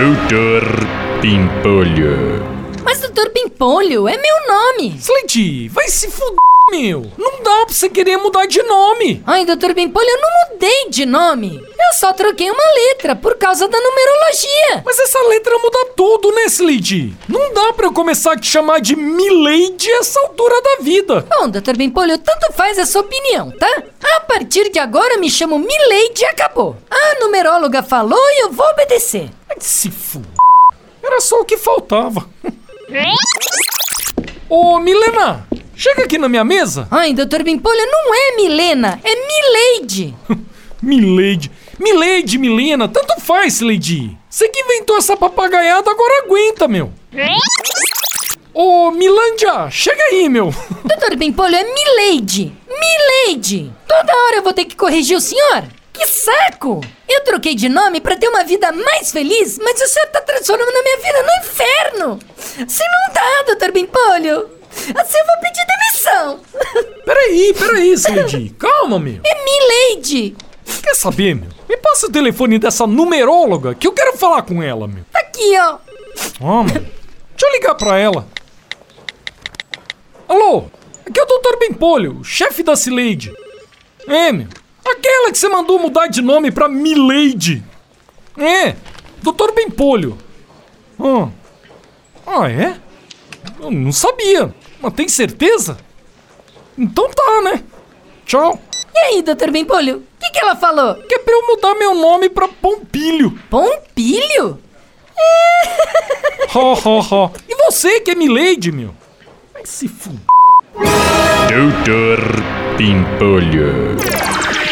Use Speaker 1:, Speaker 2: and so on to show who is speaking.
Speaker 1: Doutor Pimpolho.
Speaker 2: Mas Doutor Pimpolho é meu nome.
Speaker 3: Slade, vai se fuder, meu. Não dá pra você querer mudar de nome.
Speaker 2: Ai, Doutor Pimpolho, eu não mudei de nome. Eu só troquei uma letra por causa da numerologia.
Speaker 3: Mas essa letra muda tudo, né, Slade? Não dá pra eu começar a te chamar de Milady essa altura da vida.
Speaker 2: Bom, Doutor Pimpolho, tanto faz a sua opinião, tá? A partir de agora eu me chamo Milady e acabou. A numeróloga falou e eu vou obedecer.
Speaker 3: Se fuder. Era só o que faltava. Ô, Milena, chega aqui na minha mesa.
Speaker 2: Ai, Doutor Pimpolho, não é Milena, é Milady.
Speaker 3: Milady. Milady, Milena, tanto faz, Lady. Você que inventou essa papagaiada, agora aguenta, meu. Ô, Milândia, chega aí, meu.
Speaker 2: Doutor Pimpolho é Milady. Milady. Toda hora eu vou ter que corrigir o senhor. Que saco! Eu troquei de nome pra ter uma vida mais feliz, mas o senhor tá transformando a minha vida no inferno. Se não dá, Doutor Pimpolho. Assim eu vou pedir demissão.
Speaker 3: Peraí, peraí, Lady. Calma, meu.
Speaker 2: É Milady.
Speaker 3: Quer saber, meu? Me passa o telefone dessa numeróloga que eu quero falar com ela, meu.
Speaker 2: Tá aqui, ó.
Speaker 3: Ó, meu. Deixa eu ligar pra ela. Alô? Aqui é o Dr. Pimpolho, chefe da Cileide. É, meu. Aquela que você mandou mudar de nome pra Milady. É, Dr. Pimpolho. Ah. ah, é? Eu não sabia. Mas tem certeza? Então tá, né? Tchau.
Speaker 2: E aí, Doutor Pimpolho? O que, que ela falou?
Speaker 3: Que é pra eu mudar meu nome pra Pompilho.
Speaker 2: Pompilho?
Speaker 3: Ho, ho, ho. E você que é Milady, meu? Vai se fuder.
Speaker 1: Doutor Pimpolho.